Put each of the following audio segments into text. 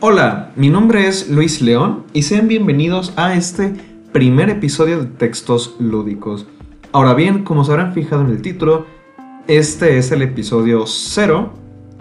Hola, mi nombre es Luis León y sean bienvenidos a este primer episodio de Textos Lúdicos. Ahora bien, como se habrán fijado en el título, este es el episodio 0,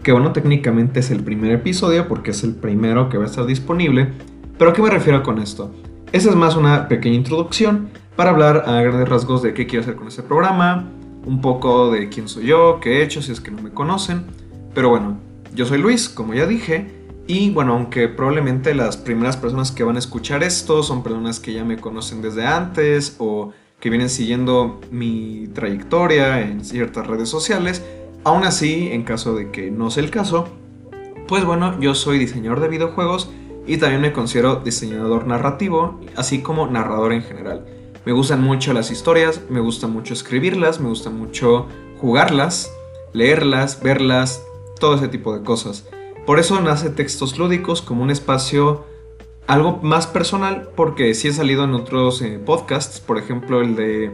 que bueno, técnicamente es el primer episodio porque es el primero que va a estar disponible. Pero ¿a qué me refiero con esto? Esa es más una pequeña introducción para hablar a grandes rasgos de qué quiero hacer con este programa, un poco de quién soy yo, qué he hecho, si es que no me conocen. Pero bueno, yo soy Luis, como ya dije, y bueno, aunque probablemente las primeras personas que van a escuchar esto son personas que ya me conocen desde antes o que vienen siguiendo mi trayectoria en ciertas redes sociales, aún así, en caso de que no sea el caso, pues bueno, yo soy diseñador de videojuegos y también me considero diseñador narrativo, así como narrador en general. Me gustan mucho las historias, me gusta mucho escribirlas, me gusta mucho jugarlas, leerlas, verlas, todo ese tipo de cosas. Por eso nace Textos Lúdicos como un espacio algo más personal, porque sí he salido en otros eh, podcasts, por ejemplo el de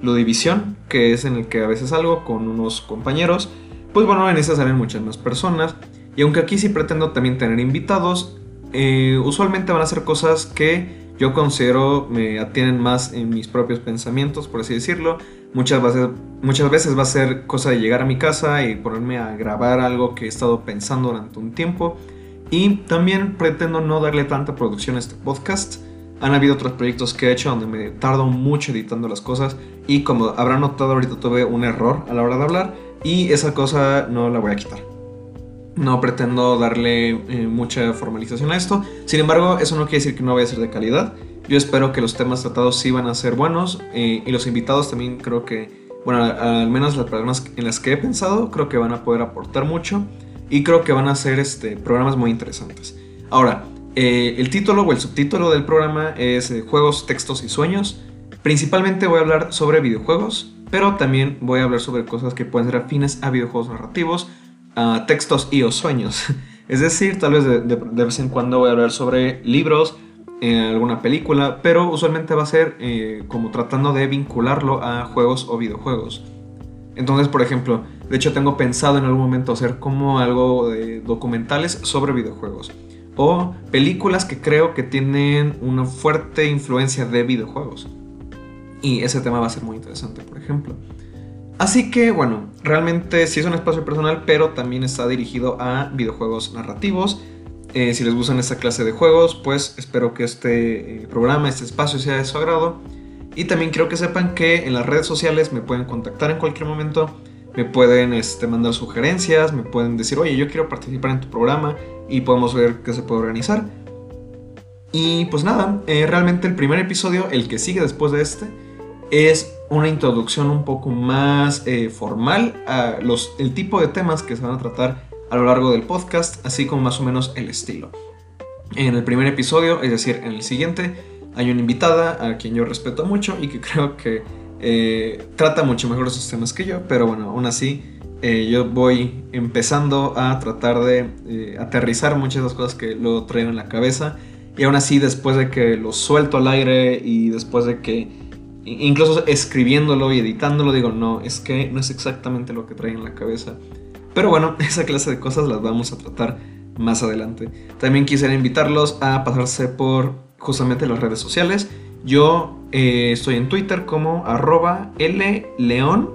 Ludivisión, que es en el que a veces salgo con unos compañeros. Pues bueno, en ese salen muchas más personas. Y aunque aquí sí pretendo también tener invitados, eh, usualmente van a ser cosas que yo considero me atienen más en mis propios pensamientos, por así decirlo. Muchas veces, muchas veces va a ser cosa de llegar a mi casa y ponerme a grabar algo que he estado pensando durante un tiempo. Y también pretendo no darle tanta producción a este podcast. Han habido otros proyectos que he hecho donde me tardo mucho editando las cosas y como habrán notado ahorita tuve un error a la hora de hablar y esa cosa no la voy a quitar. No pretendo darle eh, mucha formalización a esto. Sin embargo, eso no quiere decir que no vaya a ser de calidad. Yo espero que los temas tratados sí van a ser buenos eh, y los invitados también creo que, bueno, al menos las personas en las que he pensado, creo que van a poder aportar mucho y creo que van a ser este, programas muy interesantes. Ahora, eh, el título o el subtítulo del programa es Juegos, Textos y Sueños. Principalmente voy a hablar sobre videojuegos, pero también voy a hablar sobre cosas que pueden ser afines a videojuegos narrativos textos y o sueños. Es decir, tal vez de, vez en cuando voy a hablar sobre libros, en alguna película, pero usualmente va a ser eh, como tratando de vincularlo a juegos o videojuegos. Entonces, por ejemplo, de hecho tengo pensado en algún momento hacer como algo de documentales sobre videojuegos. O películas que creo que tienen una fuerte influencia de videojuegos. Y ese tema va a ser muy interesante, por ejemplo. Así que bueno, realmente sí es un espacio personal, pero también está dirigido a videojuegos narrativos. Eh, si les gustan esta clase de juegos, pues espero que este eh, programa, este espacio sea de su agrado. Y también quiero que sepan que en las redes sociales me pueden contactar en cualquier momento, me pueden este, mandar sugerencias, me pueden decir, oye, yo quiero participar en tu programa y podemos ver qué se puede organizar. Y pues nada, eh, realmente el primer episodio, el que sigue después de este, es una introducción un poco más eh, formal a los, el tipo de temas que se van a tratar a lo largo del podcast, así como más o menos el estilo. En el primer episodio, es decir, en el siguiente, hay una invitada a quien yo respeto mucho y que creo que eh, trata mucho mejor esos temas que yo, pero bueno, aún así eh, yo voy empezando a tratar de aterrizar muchas de las cosas que lo traigo en la cabeza y aún así después de que lo suelto al aire y después de que incluso escribiéndolo y editándolo, digo, no, es que no es exactamente lo que trae en la cabeza. Pero bueno, esa clase de cosas las vamos a tratar más adelante. También quisiera invitarlos a pasarse por justamente las redes sociales. Yo eh, estoy en Twitter como arroba León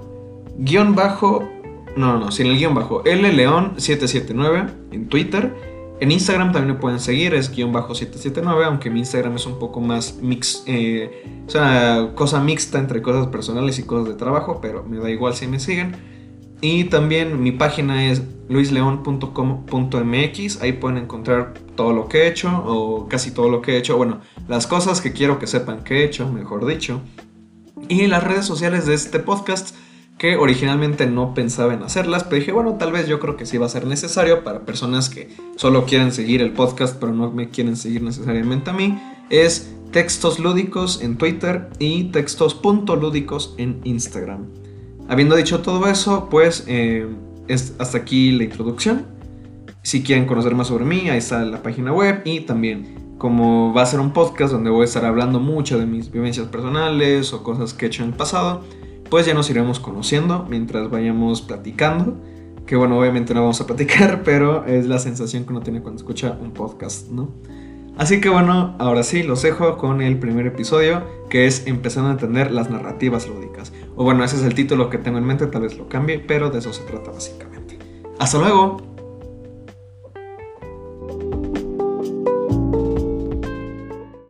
guion bajo, no, no, sin el guion bajo, León 779 en Twitter. En Instagram también me pueden seguir, es guion bajo 779, aunque mi Instagram es un poco más mix, eh, o sea, cosa mixta entre cosas personales y cosas de trabajo, pero me da igual si me siguen. Y también mi página es luisleon.com.mx, ahí pueden encontrar todo lo que he hecho, o casi todo lo que he hecho, bueno, las cosas que quiero que sepan que he hecho, mejor dicho. Y las redes sociales de este podcast que originalmente no pensaba en hacerlas, pero dije, bueno, tal vez yo creo que sí va a ser necesario para personas que solo quieren seguir el podcast, pero no me quieren seguir necesariamente a mí, es textos lúdicos en Twitter y textos.lúdicos en Instagram. Habiendo dicho todo eso, pues eh, es hasta aquí la introducción. Si quieren conocer más sobre mí, ahí está la página web y también como va a ser un podcast donde voy a estar hablando mucho de mis vivencias personales o cosas que he hecho en el pasado, pues ya nos iremos conociendo mientras vayamos platicando. que bueno, obviamente no vamos a platicar, pero es la sensación que uno tiene cuando escucha un podcast, ¿no? Así que bueno, ahora sí, los dejo con el primer episodio, que es empezando a entender las narrativas lúdicas. O bueno, ese es el título que tengo en mente, tal vez lo cambie, pero de eso se trata básicamente. Hasta luego.